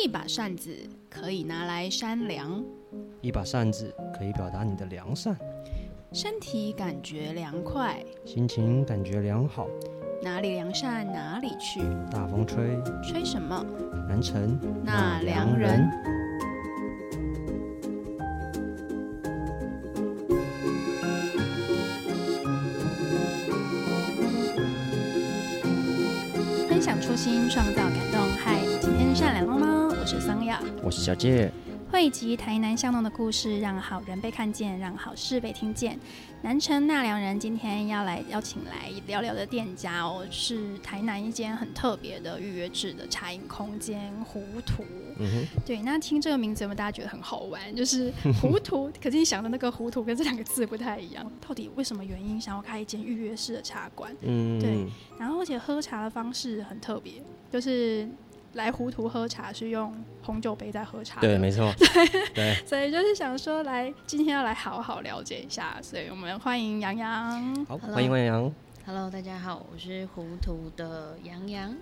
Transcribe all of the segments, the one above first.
一把扇子可以拿来扇凉，一把扇子可以表达你的良善，身体感觉凉快，心情感觉良好。哪里良善哪里去，大风吹，吹什么？南城那良人。我是小杰。汇集台南巷弄的故事，让好人被看见，让好事被听见。南城纳凉人今天要来邀请来聊聊的店家哦，是台南一间很特别的预约制的茶饮空间——糊涂。嗯哼，对，那听这个名字有没有大家觉得很好玩？就是糊涂，可是你想的那个糊涂跟这两个字不太一样。到底为什么原因想要开一间预约式的茶馆？嗯，对，然后而且喝茶的方式很特别，就是。来糊涂喝茶是用红酒杯在喝茶，对，没错，对，所以就是想说，来今天要来好好了解一下，所以我们欢迎杨洋，好，欢迎欢迎，Hello，大家好，我是糊涂的杨洋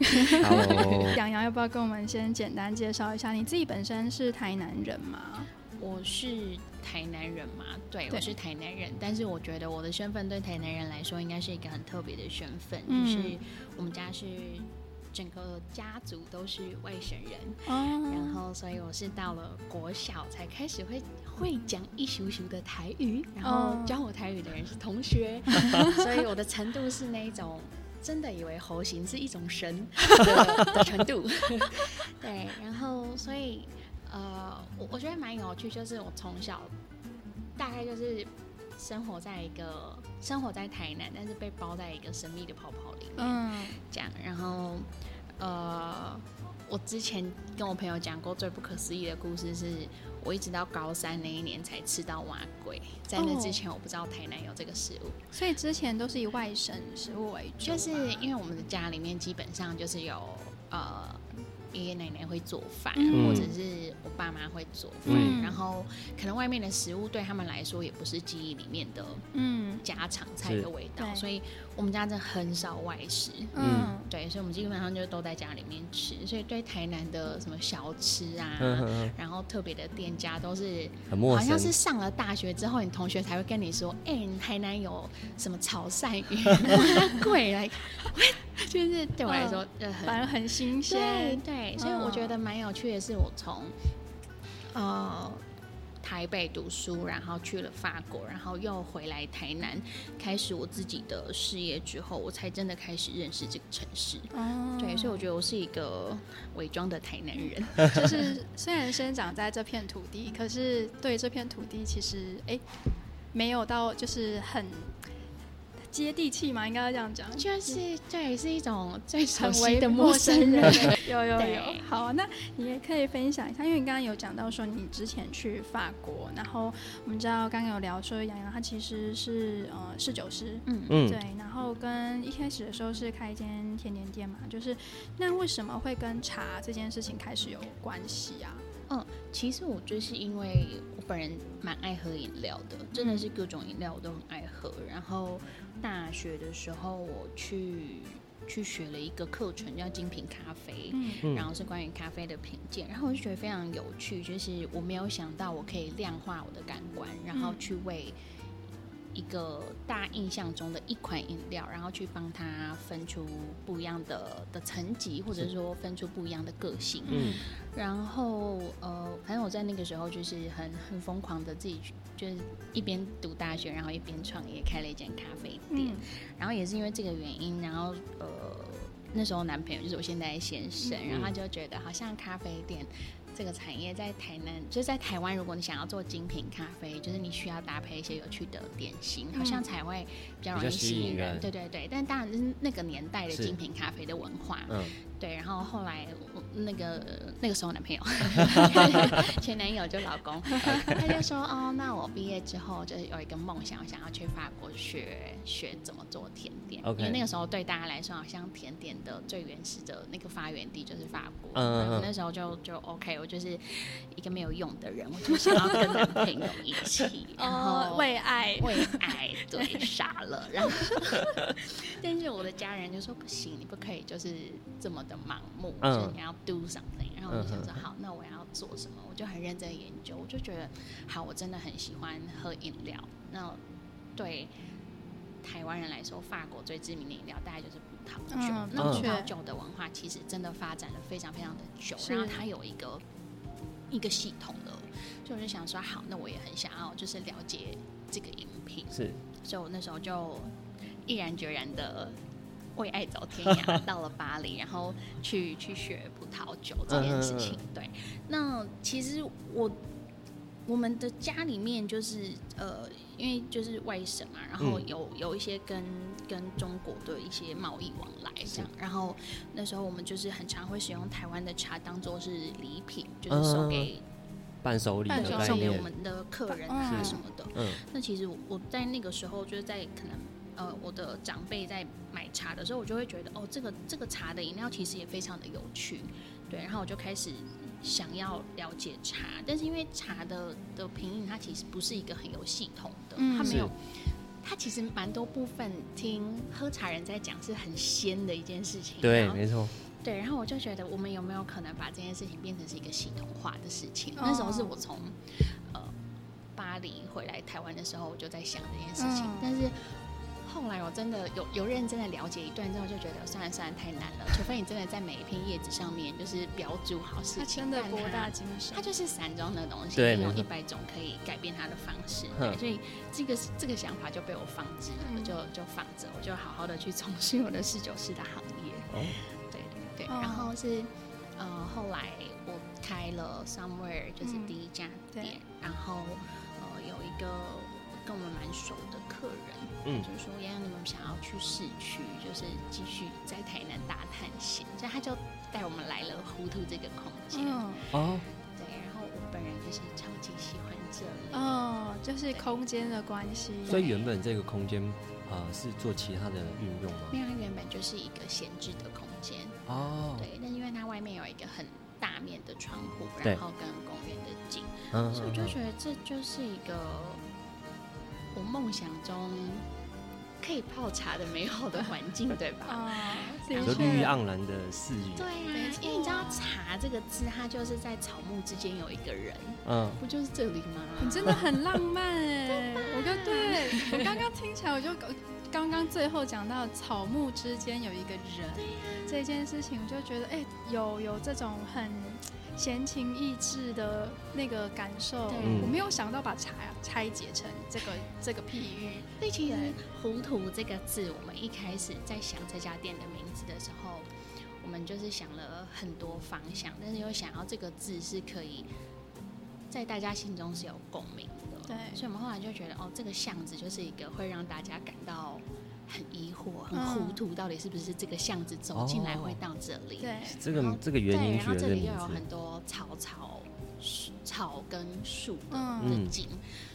，Hello，杨洋要不要跟我们先简单介绍一下你自己本身是台南人吗？我是台南人嘛，对，我是台南人，但是我觉得我的身份对台南人来说应该是一个很特别的身份，就是我们家是。整个家族都是外省人，哦。然后所以我是到了国小才开始会会讲一熟熟的台语，然后教我台语的人是同学，所以我的程度是那一种真的以为猴形是一种神的 程度。对，然后所以呃，我我觉得蛮有趣，就是我从小大概就是生活在一个生活在台南，但是被包在一个神秘的泡泡里面，这样，然后。呃，我之前跟我朋友讲过最不可思议的故事，是我一直到高三那一年才吃到蛙龟，在那之前我不知道台南有这个食物，所以之前都是以外省食物为主，就是因为我们的家里面基本上就是有呃。爷爷奶奶会做饭，或者是我爸妈会做饭，然后可能外面的食物对他们来说也不是记忆里面的嗯。家常菜的味道，所以我们家真的很少外食，嗯，对，所以我们基本上就都在家里面吃，所以对台南的什么小吃啊，然后特别的店家都是很陌生，好像是上了大学之后，你同学才会跟你说，哎，台南有什么炒鳝鱼，贵来，就是对我来说呃反而很新鲜，对。所以我觉得蛮有趣的是，我从呃台北读书，然后去了法国，然后又回来台南，开始我自己的事业之后，我才真的开始认识这个城市。哦，对，所以我觉得我是一个伪装的台南人，就是虽然生长在这片土地，可是对这片土地其实哎没有到就是很。接地气嘛，应该要这样讲，就是对，是一种最熟悉的陌生人。有有有，好，那你也可以分享一下，因为你刚刚有讲到说你之前去法国，然后我们知道刚刚有聊说杨洋他其实是呃侍酒师，嗯嗯，对，然后跟一开始的时候是开一间甜点店嘛，就是那为什么会跟茶这件事情开始有关系啊？嗯，其实我就是因为我本人蛮爱喝饮料的，真的是各种饮料我都很爱喝，然后。大学的时候，我去去学了一个课程，叫精品咖啡，嗯。然后是关于咖啡的品鉴，然后我就觉得非常有趣，就是我没有想到我可以量化我的感官，然后去为一个大印象中的一款饮料，然后去帮它分出不一样的的层级，或者说分出不一样的个性。嗯，然后呃，反正我在那个时候就是很很疯狂的自己就是一边读大学，然后一边创业，开了一间咖啡店。然后也是因为这个原因，然后呃那时候男朋友就是我现在的先生，然后他就觉得好像咖啡店。这个产业在台南，就是在台湾。如果你想要做精品咖啡，就是你需要搭配一些有趣的点心，好像才会比较容易吸引人。对对对，但当然是那个年代的精品咖啡的文化。嗯。对，然后后来那个那个时候男朋友，前男友就老公，他就说哦，那我毕业之后就是有一个梦想，我想要去法国学学怎么做甜点。因为那个时候对大家来说，好像甜点的最原始的那个发源地就是法国。嗯。那时候就就 OK，我我就是一个没有用的人，我就想要跟男朋友一起，然后为爱为爱对傻了，然后 但是我的家人就说不行，你不可以就是这么的盲目，就是你要 do something。然后我就想说好，那我要做什么？我就很认真研究，我就觉得好，我真的很喜欢喝饮料。那对台湾人来说，法国最知名的饮料大概就是葡萄酒。那葡萄酒的文化其实真的发展了非常非常的久，然后它有一个一个系统的，所以我就想说好，那我也很想要就是了解这个饮品。是，所以我那时候就毅然决然的为爱走天涯，到了巴黎，然后去去学葡萄酒这件事情。对，那其实我我们的家里面就是呃。因为就是外省嘛，然后有有一些跟跟中国的一些贸易往来这样，然后那时候我们就是很常会使用台湾的茶当做是礼品，就是送给伴手礼，送给我们的客人啊什么的。嗯，那其实我在那个时候就是在可能呃我的长辈在买茶的时候，我就会觉得哦，这个这个茶的饮料其实也非常的有趣，对，然后我就开始。想要了解茶，但是因为茶的的品饮，它其实不是一个很有系统的，它没有，它其实蛮多部分听喝茶人在讲是很鲜的一件事情。对，没错。对，然后我就觉得我们有没有可能把这件事情变成是一个系统化的事情？那时候是我从呃巴黎回来台湾的时候，我就在想这件事情，但是。后来我真的有有认真的了解一段之后，就觉得算了算了太难了。除非你真的在每一片叶子上面就是标注好事情，真的博大精深。它就是散装的东西，有一百种可以改变它的方式。对所以这个这个想法就被我放置了，就就放着，我就好好的去从事我的侍酒师的行业。对对对，然后是呃后来我开了 Somewhere，就是第一家店，然后呃有一个。跟我们蛮熟的客人，嗯，就是说，洋洋，你们想要去市区，就是继续在台南大探险，所以他就带我们来了糊涂这个空间，哦，对，然后我本人就是超级喜欢这里，哦，就是空间的关系。所以原本这个空间，呃，是做其他的运用吗？没有它原本就是一个闲置的空间，哦，对，但因为它外面有一个很大面的窗户，然后跟公园的景，所以我就觉得这就是一个。我梦想中可以泡茶的美好的环境，对吧？啊，有绿意盎然的四野。对呀，因为你知道“茶”这个字，它就是在草木之间有一个人，嗯，不就是这里吗？你真的很浪漫 哎！我刚对我刚刚听起来，我就刚刚最后讲到草木之间有一个人这件事情，我就觉得哎，有有这种很。闲情逸致的那个感受，我没有想到把茶拆解成这个这个譬喻。所以其实“糊涂”这个字，我们一开始在想这家店的名字的时候，我们就是想了很多方向，但是又想要这个字是可以在大家心中是有共鸣的。对，所以我们后来就觉得，哦，这个巷子就是一个会让大家感到。很疑惑，很糊涂，到底是不是这个巷子走进来会到这里？对，这个这个原因。对，然后这里又有很多草草草跟树的景，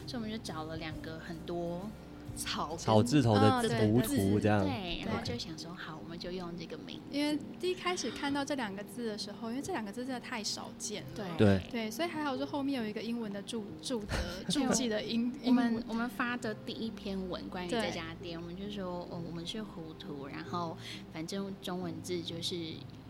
所以我们就找了两个很多。草草字头的糊涂这样，对，然后就想说好，我们就用这个名。因为第一开始看到这两个字的时候，因为这两个字真的太少见，对对对，所以还好是后面有一个英文的注注的 注记的英。我们我们发的第一篇文关于这家店，我们就说哦，我们是糊涂，然后反正中文字就是。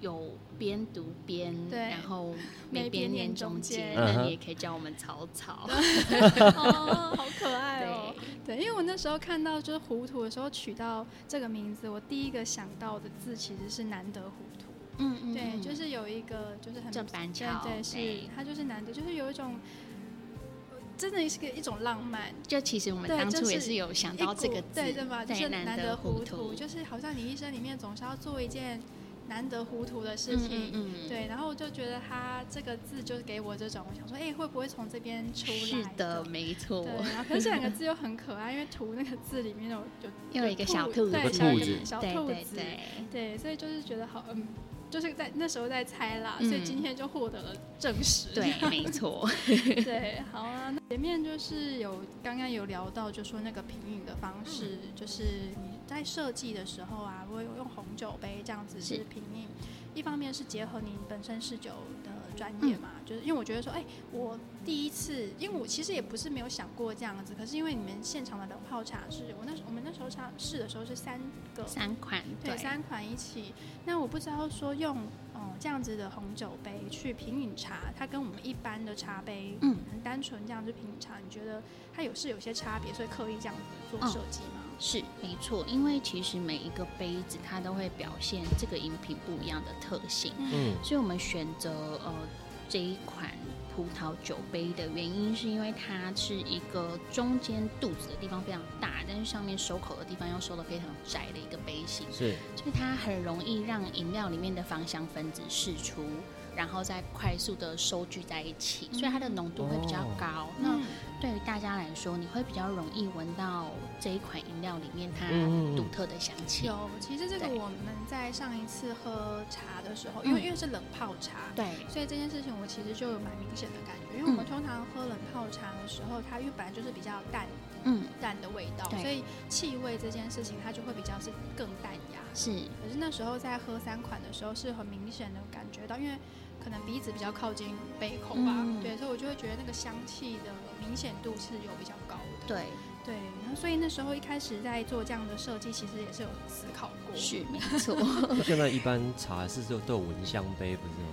有边读边，然后每边念中间，那你也可以叫我们草草。哦，好可爱哦！对，因为我那时候看到就是糊涂的时候取到这个名字，我第一个想到的字其实是难得糊涂。嗯嗯，对，就是有一个就是很正板桥，对，是它就是难得，就是有一种真的是个一种浪漫。就其实我们当初也是有想到这个字，对对吧？就是难得糊涂，就是好像你一生里面总是要做一件。难得糊涂的事情，对，然后我就觉得他这个字就是给我这种，我想说，哎，会不会从这边出来？是的，没错。对，然后可是这两个字又很可爱，因为“图”那个字里面有有有一个小兔子，对，小兔子，小兔子，对，所以就是觉得好，嗯。就是在那时候在猜啦，所以今天就获得了证实。对，没错。对，好啊。那前面就是有刚刚有聊到，就说那个平影的方式，就是你在设计的时候啊，会用红酒杯这样子是品饮。一方面是结合你本身是酒的专业嘛，就是因为我觉得说，哎，我第一次，因为我其实也不是没有想过这样子，可是因为你们现场的冷泡茶是我那时我们那时候茶试的时候是三个三款，对，三款一起，那我不知道说用。这样子的红酒杯去品饮茶，它跟我们一般的茶杯，嗯，很单纯这样子品饮茶，你觉得它有是有些差别，所以刻意这样子做设计吗？是，没错，因为其实每一个杯子它都会表现这个饮品不一样的特性，嗯，所以我们选择呃这一款。葡萄酒杯的原因是因为它是一个中间肚子的地方非常大，但是上面收口的地方又收的非常窄的一个杯型，是，所以它很容易让饮料里面的芳香分子释出。然后再快速的收聚在一起，所以它的浓度会比较高。那对于大家来说，你会比较容易闻到这一款饮料里面它独特的香气。有，其实这个我们在上一次喝茶的时候，因为因为是冷泡茶，对，所以这件事情我其实就有蛮明显的感觉。因为我们通常喝冷泡茶的时候，它因为本来就是比较淡，嗯，淡的味道，所以气味这件事情它就会比较是更淡雅。是，可是那时候在喝三款的时候，是很明显的感觉到，因为。可能鼻子比较靠近杯口吧，对，所以我就会觉得那个香气的明显度是有比较高的。对对，然后所以那时候一开始在做这样的设计，其实也是有思考过。是没错。现在一般茶是都都有闻香杯，不是吗？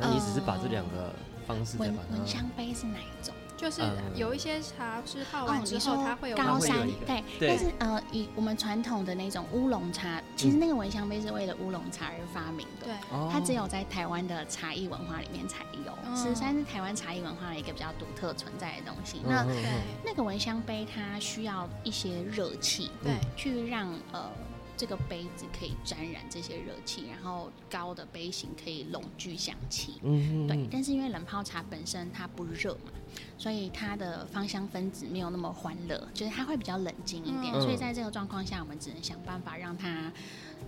那你只是把这两个方式闻闻香杯是哪一种？就是有一些茶是泡完之后它会有高山，对，但是呃，以我们传统的那种乌龙茶，其实那个蚊香杯是为了乌龙茶而发明的，对，它只有在台湾的茶艺文化里面才有，是算是台湾茶艺文化的一个比较独特存在的东西。那那个蚊香杯它需要一些热气，对，去让呃。这个杯子可以沾染这些热气，然后高的杯型可以拢聚香气。嗯，对。但是因为冷泡茶本身它不热嘛，所以它的芳香分子没有那么欢乐，就是它会比较冷静一点。所以在这个状况下，我们只能想办法让它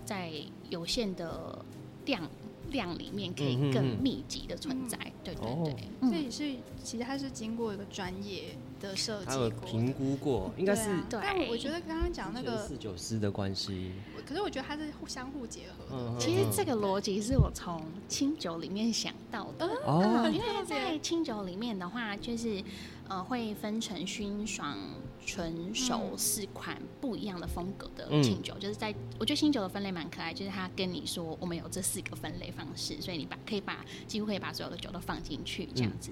在有限的量。量里面可以更密集的存在，对对对，这也是其实它是经过一个专业的设计过、评估过，应该是。但我觉得刚刚讲那个四九师的关系，可是我觉得它是互相互结合的。其实这个逻辑是我从清酒里面想到的，因为在清酒里面的话，就是呃会分成熏爽。纯熟四款不一样的风格的清酒，就是在我觉得清酒的分类蛮可爱，就是他跟你说我们有这四个分类方式，所以你把可以把几乎可以把所有的酒都放进去这样子。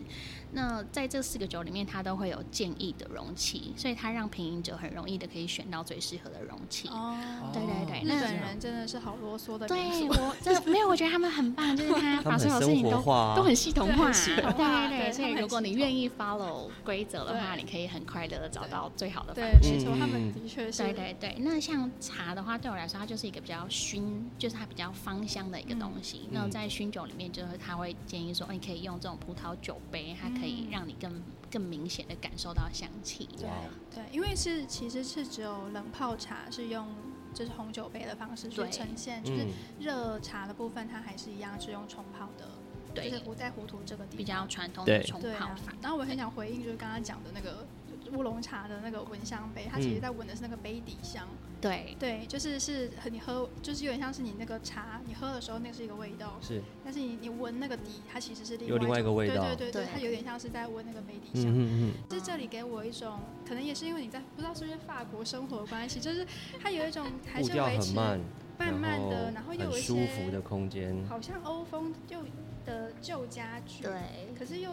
那在这四个酒里面，它都会有建议的容器，所以它让品饮者很容易的可以选到最适合的容器。哦，对对对，日本人真的是好啰嗦的。对我这没有，我觉得他们很棒，就是他把所有事情都都很系统化。对对对，所以如果你愿意 follow 规则的话，你可以很快乐的找到最好的方式。没错，他们的确是。对对对，那像茶的话，对我来说，它就是一个比较熏，就是它比较芳香的一个东西。那在熏酒里面，就是他会建议说，你可以用这种葡萄酒杯，它。可以让你更更明显的感受到香气。对对，因为是其实是只有冷泡茶是用就是红酒杯的方式去呈现，就是热茶的部分它还是一样是用冲泡的，就是不在糊涂这个地方比较传统的冲泡法。然后我很想回应就是刚刚讲的那个。乌龙茶的那个闻香杯，它其实在闻的是那个杯底香。对对，就是是和你喝，就是有点像是你那个茶，你喝的时候那是一个味道。是。但是你你闻那个底，它其实是有另外一个味道。对对对对，它有点像是在闻那个杯底香。嗯嗯是这里给我一种，可能也是因为你在不知道是不是法国生活关系，就是它有一种还是维持慢慢的，然后又有一些舒服的空间，好像欧风又的旧家具。对。可是又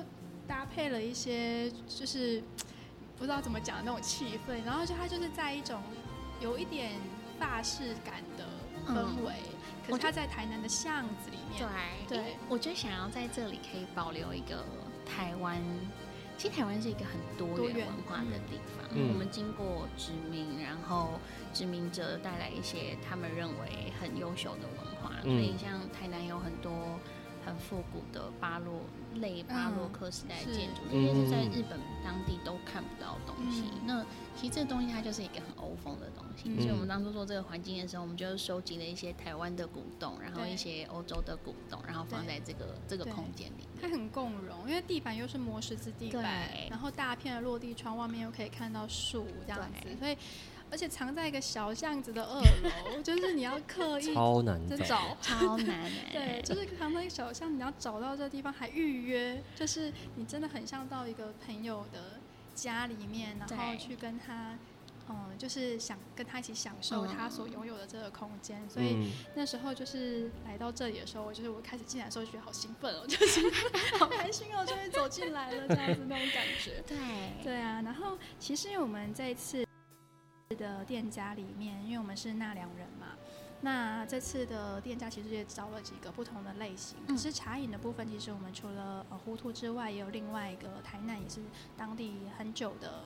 搭配了一些就是。不知道怎么讲那种气氛，然后就它就是在一种有一点法式感的氛围，可是他在台南的巷子里面。对对，我就想要在这里可以保留一个台湾，其实台湾是一个很多元文化的地方。我们经过殖民，然后殖民者带来一些他们认为很优秀的文化，所以像台南有很多。很复古的巴洛类巴洛克时代建筑，这些是在日本当地都看不到的东西。那其实这个东西它就是一个很欧风的东西，所以我们当初做这个环境的时候，我们就收集了一些台湾的古董，然后一些欧洲的古董，然后放在这个这个空间里面。它很共融，因为地板又是磨石子地板，然后大片的落地窗，外面又可以看到树这样子，所以。而且藏在一个小巷子的二楼，就是你要刻意超难找，超难。对，就是藏在一个小巷，你要找到这个地方还预约，就是你真的很像到一个朋友的家里面，然后去跟他。嗯，就是想跟他一起享受他所拥有的这个空间，所以那时候就是来到这里的时候，我就是我开始进来的时候就觉得好兴奋哦，就是好开心哦，终于走进来了这样子那种感觉。对，对啊。然后其实因为我们这一次的店家里面，因为我们是纳凉人嘛。那这次的店家其实也找了几个不同的类型，可是茶饮的部分，其实我们除了呃糊涂之外，也有另外一个台南也是当地很久的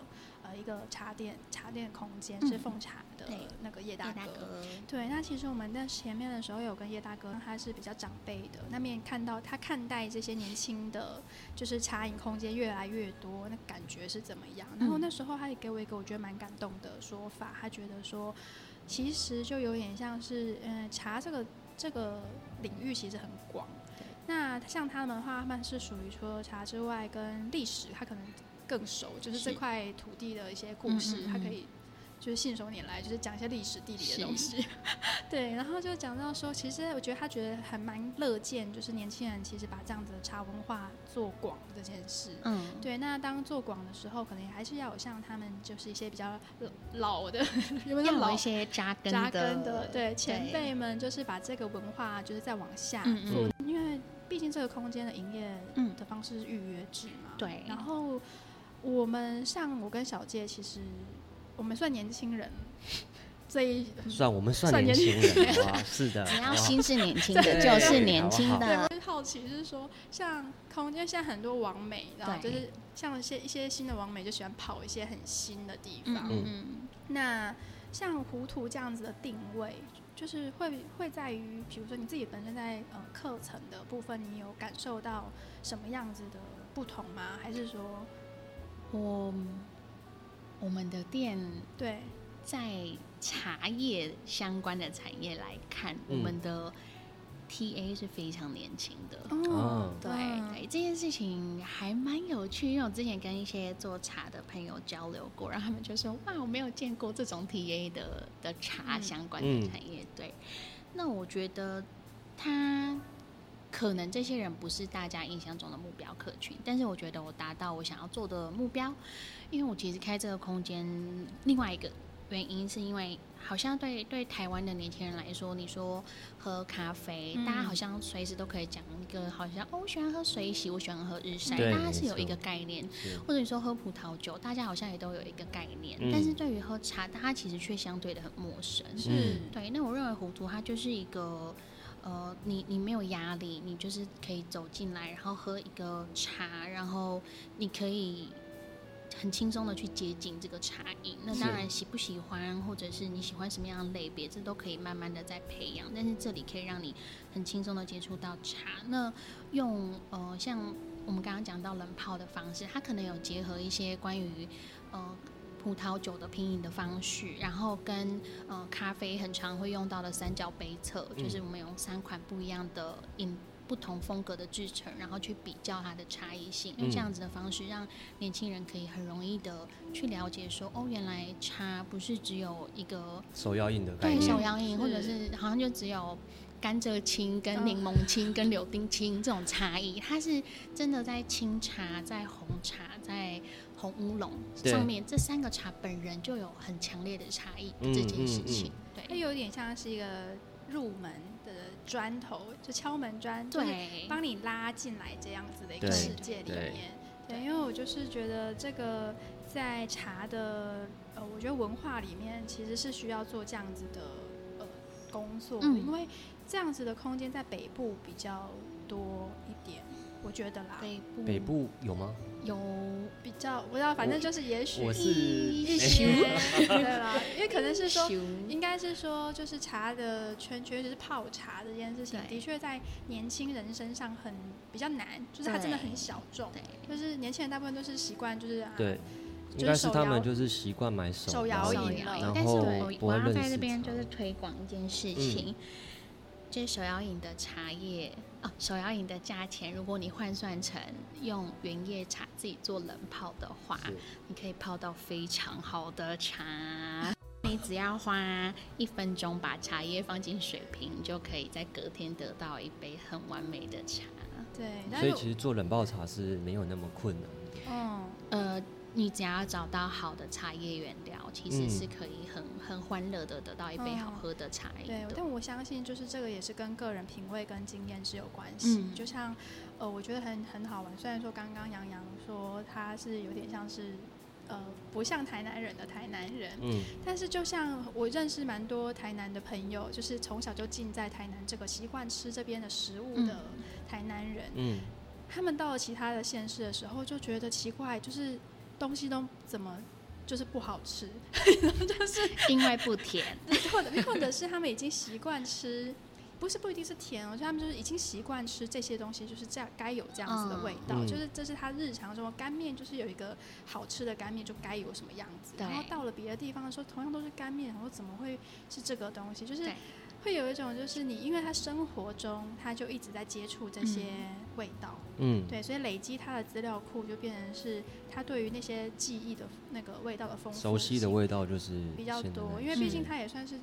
呃一个茶店，茶店空间是奉茶的那个叶大哥。对，那其实我们在前面的时候有跟叶大哥，他是比较长辈的，那面看到他看待这些年轻的，就是茶饮空间越来越多，那感觉是怎么样？然后那时候他也给我一个我觉得蛮感动的说法，他觉得说。其实就有点像是，嗯，茶这个这个领域其实很广。那像他们的话，他们是属于说茶之外跟历史，他可能更熟，就是这块土地的一些故事，他可以。就是信手拈来，就是讲一些历史地理的东西，对，然后就讲到说，其实我觉得他觉得还蛮乐见，就是年轻人其实把这样子的茶文化做广这件事，嗯，对。那当做广的时候，可能还是要有像他们就是一些比较老的，有老？一些扎根扎根的，对，前辈们就是把这个文化就是再往下做，因为毕竟这个空间的营业的方式是预约制嘛，对。然后我们像我跟小介其实。我们算年轻人，这一算我们算年轻人 啊，是的。只要心是年轻的，就是年轻的。我好奇就是说，像空间现在很多网美，然后就是像一些一些新的网美，就喜欢跑一些很新的地方。嗯那像糊涂这样子的定位，就是会会在于，比如说你自己本身在呃课程的部分，你有感受到什么样子的不同吗？还是说，我？我们的店对，在茶叶相关的产业来看，我们的 TA 是非常年轻的。哦，对对，这件事情还蛮有趣，因为我之前跟一些做茶的朋友交流过，然后他们就说：“哇，我没有见过这种 TA 的的茶相关的产业。”对，那我觉得他。可能这些人不是大家印象中的目标客群，但是我觉得我达到我想要做的目标，因为我其实开这个空间，另外一个原因是因为好像对对台湾的年轻人来说，你说喝咖啡，大家好像随时都可以讲一个好像哦，我喜欢喝水洗，我喜欢喝日晒，大家是有一个概念，或者你说喝葡萄酒，大家好像也都有一个概念，但是对于喝茶，大家其实却相对的很陌生。是，对，那我认为糊涂它就是一个。呃，你你没有压力，你就是可以走进来，然后喝一个茶，然后你可以很轻松的去接近这个茶饮。那当然喜不喜欢，或者是你喜欢什么样的类别，这都可以慢慢的在培养。但是这里可以让你很轻松的接触到茶。那用呃像我们刚刚讲到冷泡的方式，它可能有结合一些关于呃。葡萄酒的品饮的方式，然后跟呃咖啡很常会用到的三角杯测，就是我们用三款不一样的饮不同风格的制成，然后去比较它的差异性，用这样子的方式，让年轻人可以很容易的去了解说，哦，原来茶不是只有一个手摇饮的对手摇饮，或者是好像就只有甘蔗青、跟柠檬青、跟柳丁青这种差异，它是真的在清茶、在红茶、在。红乌龙上面这三个茶本人就有很强烈的差异这件事情，对，它有点像是一个入门的砖头，就敲门砖，对，帮你拉进来这样子的一个世界里面。对，因为我就是觉得这个在茶的呃，我觉得文化里面其实是需要做这样子的呃工作，因为这样子的空间在北部比较多觉得啦，北部。北部有吗？有比较，不知道，反正就是也许我是一些。对啦，因为可能是说，应该是说，就是茶的圈圈，就是泡茶这件事情，的确在年轻人身上很比较难，就是它真的很小众，就是年轻人大部分都是习惯就是对，应该是他们就是习惯买手摇饮，但是我我要在这边就是推广一件事情。就是手摇饮的茶叶哦，手摇饮的价钱，如果你换算成用原叶茶自己做冷泡的话，你可以泡到非常好的茶。你只要花一分钟把茶叶放进水瓶，就可以在隔天得到一杯很完美的茶。对，所以其实做冷泡茶是没有那么困难。嗯，呃，你只要找到好的茶叶原料，其实是可以很很欢乐的得到一杯好喝的茶叶。对，但我相信就是这个也是跟个人品味跟经验是有关系。就像呃，我觉得很很好玩。虽然说刚刚杨洋说他是有点像是呃不像台南人的台南人，嗯，但是就像我认识蛮多台南的朋友，就是从小就浸在台南这个习惯吃这边的食物的台南人，嗯。他们到了其他的县市的时候，就觉得奇怪，就是东西都怎么就是不好吃，就是因为不甜，或者或者是他们已经习惯吃，不是不一定是甜我觉得他们就是已经习惯吃这些东西，就是这样该有这样子的味道，就是这是他日常中干面，就是有一个好吃的干面就该有什么样子。然后到了别的地方的时候，同样都是干面，然后怎么会是这个东西？就是。会有一种就是你，因为他生活中他就一直在接触这些味道，嗯，对，所以累积他的资料库就变成是他对于那些记忆的那个味道的丰富，熟悉的味道就是比较多，因为毕竟他也算是。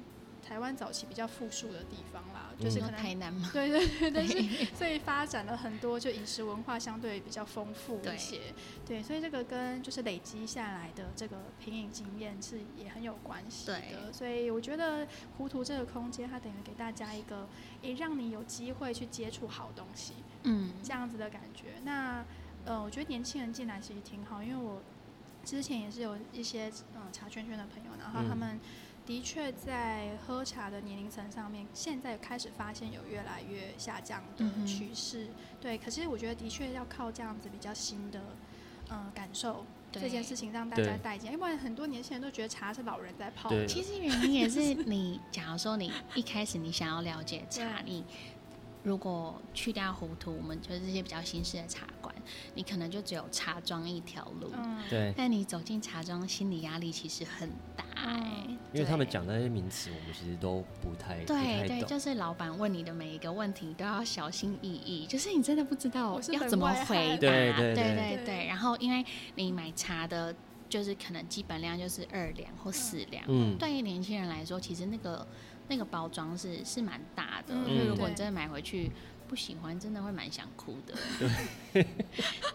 台湾早期比较富庶的地方啦，就是可能台南嘛，对对对，但是所以发展了很多，就饮食文化相对比较丰富一些，对，所以这个跟就是累积下来的这个品饮经验是也很有关系的，所以我觉得糊涂这个空间，它等于给大家一个，也让你有机会去接触好东西，嗯，这样子的感觉。那呃，我觉得年轻人进来其实挺好，因为我之前也是有一些嗯茶圈圈的朋友，然后他们。的确，在喝茶的年龄层上面，现在开始发现有越来越下降的趋势。对，可是我觉得的确要靠这样子比较新的，嗯，感受这件事情让大家带进，因为很多年轻人都觉得茶是老人在泡。其实原因也是你，假如说你一开始你想要了解茶，你。如果去掉糊涂，我们就是这些比较新式的茶馆，你可能就只有茶庄一条路。嗯，对。但你走进茶庄，心理压力其实很大哎。因为他们讲那些名词，我们其实都不太对对，就是老板问你的每一个问题都要小心翼翼，就是你真的不知道要怎么回答。对对对对。然后，因为你买茶的，就是可能基本量就是二两或四两。嗯。对于年轻人来说，其实那个。那个包装是是蛮大的，所以如果你真的买回去不喜欢，真的会蛮想哭的。对，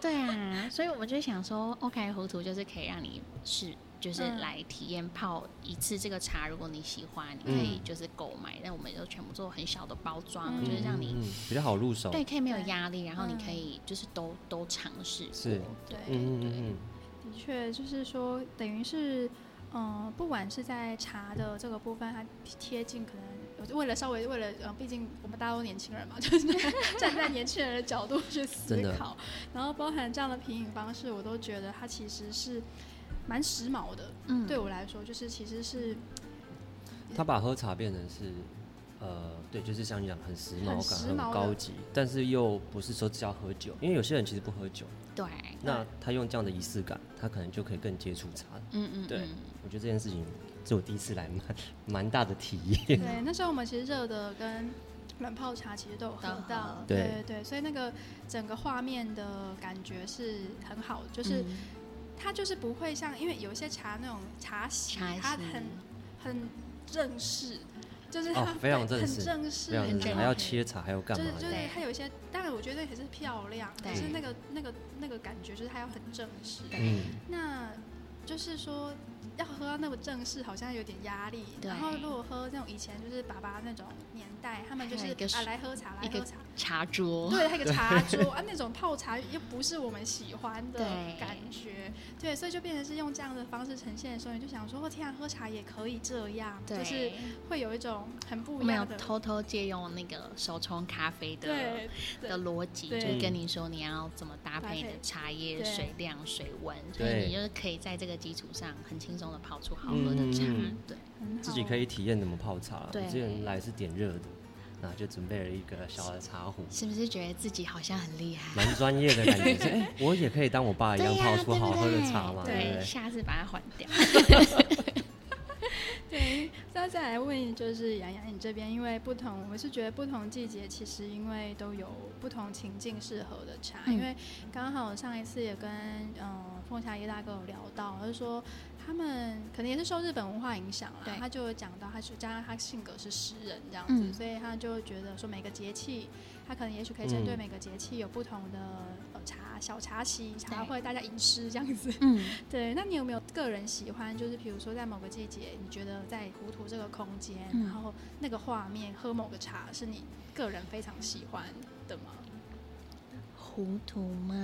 对啊，所以我们就想说，OK，糊涂就是可以让你试，就是来体验泡一次这个茶。如果你喜欢，你可以就是购买，但我们都全部做很小的包装，就是让你比较好入手。对，可以没有压力，然后你可以就是都都尝试过。是，对，嗯嗯嗯，的确就是说，等于是。嗯，不管是在茶的这个部分，它贴近可能为了稍微为了呃，毕竟我们大家都年轻人嘛，就是站在年轻人的角度去思考，然后包含这样的品饮方式，我都觉得它其实是蛮时髦的。嗯，对我来说，就是其实是他把喝茶变成是呃，对，就是像你讲很时髦感、很高级，但是又不是说只要喝酒，因为有些人其实不喝酒。对，那他用这样的仪式感，他可能就可以更接触茶。嗯嗯，对。我觉得这件事情是我第一次来，蛮蛮大的体验。对，那时候我们其实热的跟冷泡茶其实都有喝到，对对对，所以那个整个画面的感觉是很好，就是它就是不会像，因为有一些茶那种茶席，它很很正式。就是哦，非常正式，很正式，还要切茶，还要干嘛？就是就是它有一些，当然我觉得也是漂亮，但是那个那个那个感觉就是它要很正式。嗯，那就是说。要喝到那么正式，好像有点压力。然后如果喝那种以前就是爸爸那种年代，他们就是啊来喝茶，来喝茶，茶桌，对，一个 茶桌啊，那种泡茶又不是我们喜欢的感觉，对，所以就变成是用这样的方式呈现的时候，你就想说，天啊，喝茶也可以这样，就是会有一种很不一样的。偷偷借用那个手冲咖啡的的逻辑，就跟你说你要怎么搭配的茶叶水量、水温，所以你就是可以在这个基础上很轻松。的泡出好喝的茶，对，自己可以体验怎么泡茶。对，之前来是点热的，那就准备了一个小的茶壶。是不是觉得自己好像很厉害？蛮 专业的感觉，哎，我也可以当我爸一样泡出好喝的茶嘛？对，下次把它换掉。对，那再来问就是杨洋，你这边因为不同，我是觉得不同季节其实因为都有不同情境适合的茶，因为刚好上一次也跟嗯凤霞叶大哥有聊到，他说他们可能也是受日本文化影响了，他就讲到，他是加上他性格是诗人这样子，所以他就觉得说每个节气，他可能也许可以针对每个节气有不同的呃茶小茶席茶会，大家吟诗这样子。嗯，对。那你有没有个人喜欢？就是比如说在某个季节，你觉得在糊涂这个空间，然后那个画面喝某个茶，是你个人非常喜欢的吗？糊涂吗？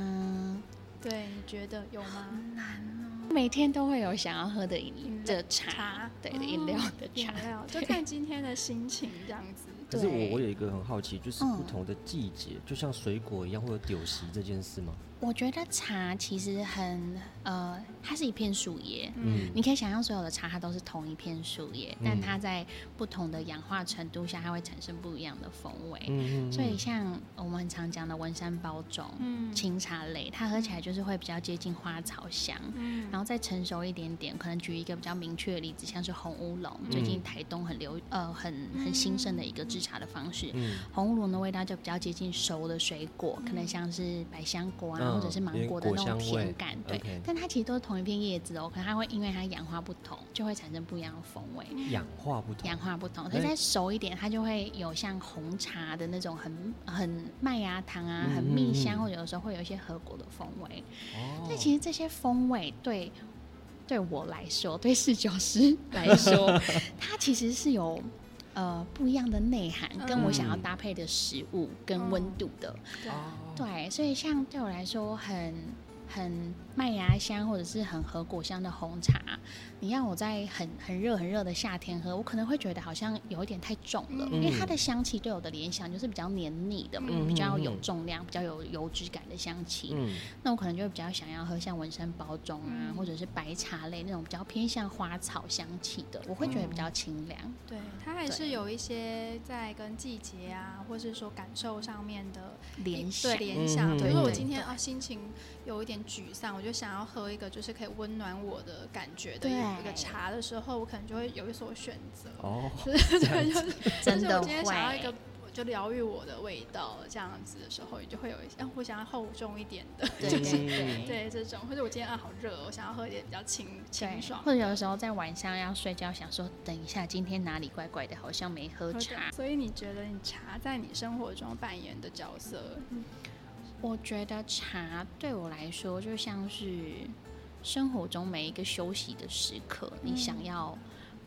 对，你觉得有吗？难哦，每天都会有想要喝的饮的茶，对，饮料的茶，就看今天的心情这样子。可是我我有一个很好奇，就是不同的季节，就像水果一样，会有丢席这件事吗？我觉得茶其实很呃，它是一片树叶，嗯，你可以想象所有的茶它都是同一片树叶，但它在不同的氧化程度下，它会产生不一样的风味。嗯所以像我们很常讲的文山包种，嗯，清茶类，它喝起来就是会比较接近花草香。嗯。然后再成熟一点点，可能举一个比较明确的例子，像是红乌龙，最近台东很流呃很很兴盛的一个制茶的方式。嗯。红乌龙的味道就比较接近熟的水果，可能像是百香果啊。或者是芒果的那种甜感，对，但它其实都是同一片叶子哦，可能它会因为它氧化不同，就会产生不一样的风味。氧化不同，氧化不同，所以再熟一点，它就会有像红茶的那种很很麦芽糖啊，很蜜香，或者有时候会有一些核果的风味。哦，但其实这些风味对对我来说，对侍酒师来说，它其实是有。呃，不一样的内涵，跟我想要搭配的食物跟温度的，对，所以像对我来说很。很麦芽香或者是很合果香的红茶，你让我在很很热很热的夏天喝，我可能会觉得好像有一点太重了，因为它的香气对我的联想就是比较黏腻的，比较有重量，比较有油脂感的香气。那我可能就会比较想要喝像文山包种啊，或者是白茶类那种比较偏向花草香气的，我会觉得比较清凉。对，它还是有一些在跟季节啊，或是说感受上面的联想。联想，比如说我今天啊心情有一点。沮丧，我就想要喝一个就是可以温暖我的感觉的一个茶的时候，我可能就会有一所选择。哦，就是真的我今天想要一个就疗愈我的味道，这样子的时候，你就会有一些，我想要厚重一点的，就是对这种，或者我今天啊好热，我想要喝一点比较清清爽。或者有的时候在晚上要睡觉，想说等一下今天哪里怪怪的，好像没喝茶。所以你觉得你茶在你生活中扮演的角色？我觉得茶对我来说就像是生活中每一个休息的时刻，你想要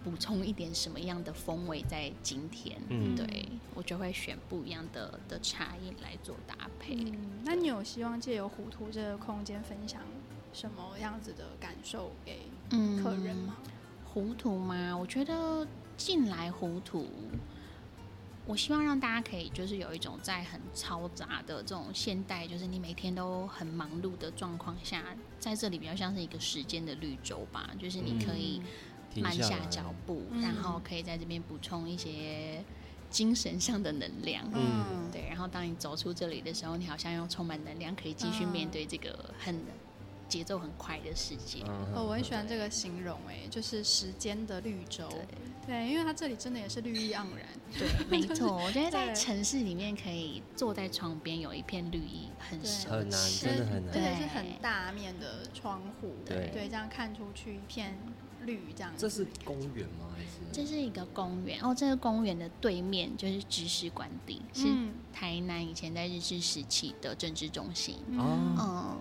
补充一点什么样的风味在今天，对我就会选不一样的的茶饮来做搭配。那你有希望借由糊涂这个空间分享什么样子的感受给客人吗？糊涂吗？我觉得进来糊涂。我希望让大家可以就是有一种在很嘈杂的这种现代，就是你每天都很忙碌的状况下，在这里比较像是一个时间的绿洲吧，就是你可以慢下脚步，然后可以在这边补充一些精神上的能量。嗯，对。然后当你走出这里的时候，你好像又充满能量，可以继续面对这个很节奏很快的世界。哦，我很喜欢这个形容，哎，就是时间的绿洲。对，因为它这里真的也是绿意盎然。对，没 错。我觉得在城市里面可以坐在窗边，有一片绿意，很很难，真的很难。真的是很大面的窗户，对对，这样看出去一片绿，这样。这是公园吗？还是？这是一个公园哦。这个公园的对面就是知识馆地，是台南以前在日治时期的政治中心。哦。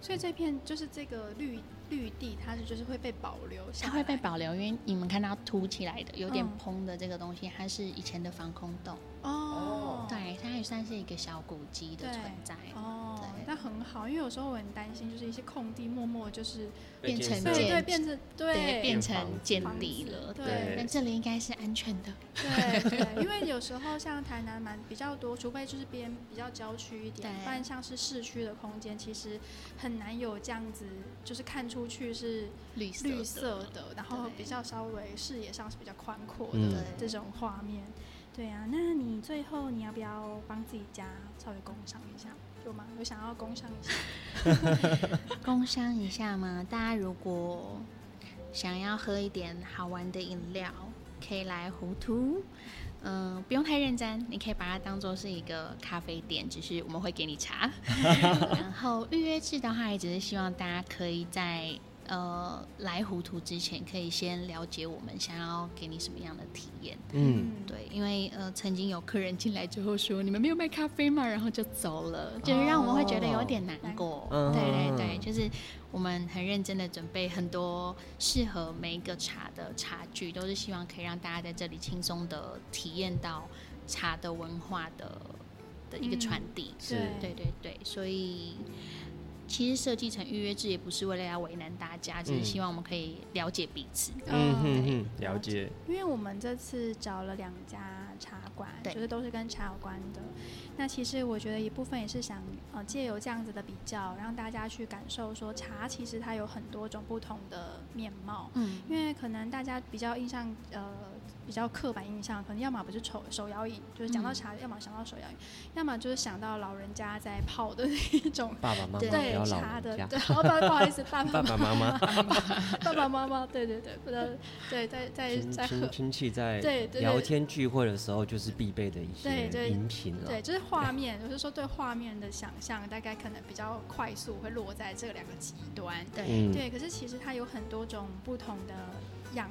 所以这片就是这个绿。绿地它是就是会被保留，它会被保留，因为你们看到凸起来的有点蓬的这个东西，它是以前的防空洞哦，对，它也算是一个小古迹的存在哦，那很好，因为有时候我很担心，就是一些空地默默就是变成对变成对变成建立了，对，那这里应该是安全的，对对，因为有时候像台南蛮比较多，除非就是边比较郊区一点，不然像是市区的空间，其实很难有这样子，就是看出。出去是绿绿色的，然后比较稍微视野上是比较宽阔的这种画面。对啊，那你最后你要不要帮自己家稍微工商一下？有吗？有想要工商一下？工商一下吗？大家如果想要喝一点好玩的饮料，可以来糊涂。嗯，不用太认真，你可以把它当做是一个咖啡店，只是我们会给你茶。然后预约制的话，也只是希望大家可以在呃来糊涂之前，可以先了解我们想要给你什么样的体验。嗯，对，因为呃曾经有客人进来之后说你们没有卖咖啡吗，然后就走了，就是让我们会觉得有点难过。对对对，就是我们很认真的准备很多适合每一个茶的茶具，都是希望可以让大家在这里轻松的体验到茶的文化的的一个传递。是，对对对，所以。其实设计成预约制也不是为了要为难大家，只是希望我们可以了解彼此。嗯嗯嗯，了解。因为我们这次找了两家茶馆，就是都是跟茶有关的。那其实我觉得一部分也是想呃借由这样子的比较，让大家去感受说茶其实它有很多种不同的面貌。嗯。因为可能大家比较印象呃。比较刻板印象，可能要么不是手手摇椅，就是讲到茶，要么想到手摇椅，要么就是想到老人家在泡的那一种。爸爸妈妈对茶的，对，好不好意思，爸爸妈妈，爸爸妈妈，对对对，不知道，对在在在亲亲戚在对聊天聚会的时候，就是必备的一些饮品了。对，就是画面，就是说对画面的想象，大概可能比较快速会落在这两个极端。对对，可是其实它有很多种不同的样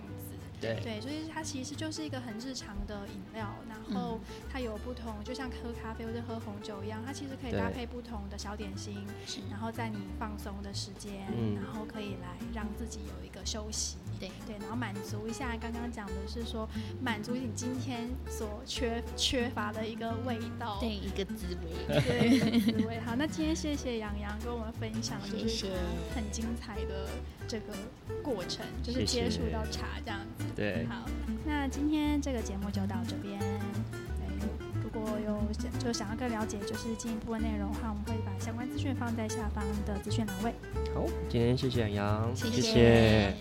子。对，所以它其实就是一个很日常的饮料，然后它有不同，就像喝咖啡或者喝红酒一样，它其实可以搭配不同的小点心，然后在你放松的时间，然后可以来让自己有一个休息。对对，然后满足一下刚刚讲的是说，满足你今天所缺缺乏的一个味道，对一个滋味，对滋味。好，那今天谢谢杨洋跟我们分享，就是很精彩的这个过程，就是接触到茶这样子。对，好，那今天这个节目就到这边。如果有想就想要更了解，就是进一步的内容的话，我们会把相关资讯放在下方的资讯栏位。好，今天谢谢杨洋，谢谢。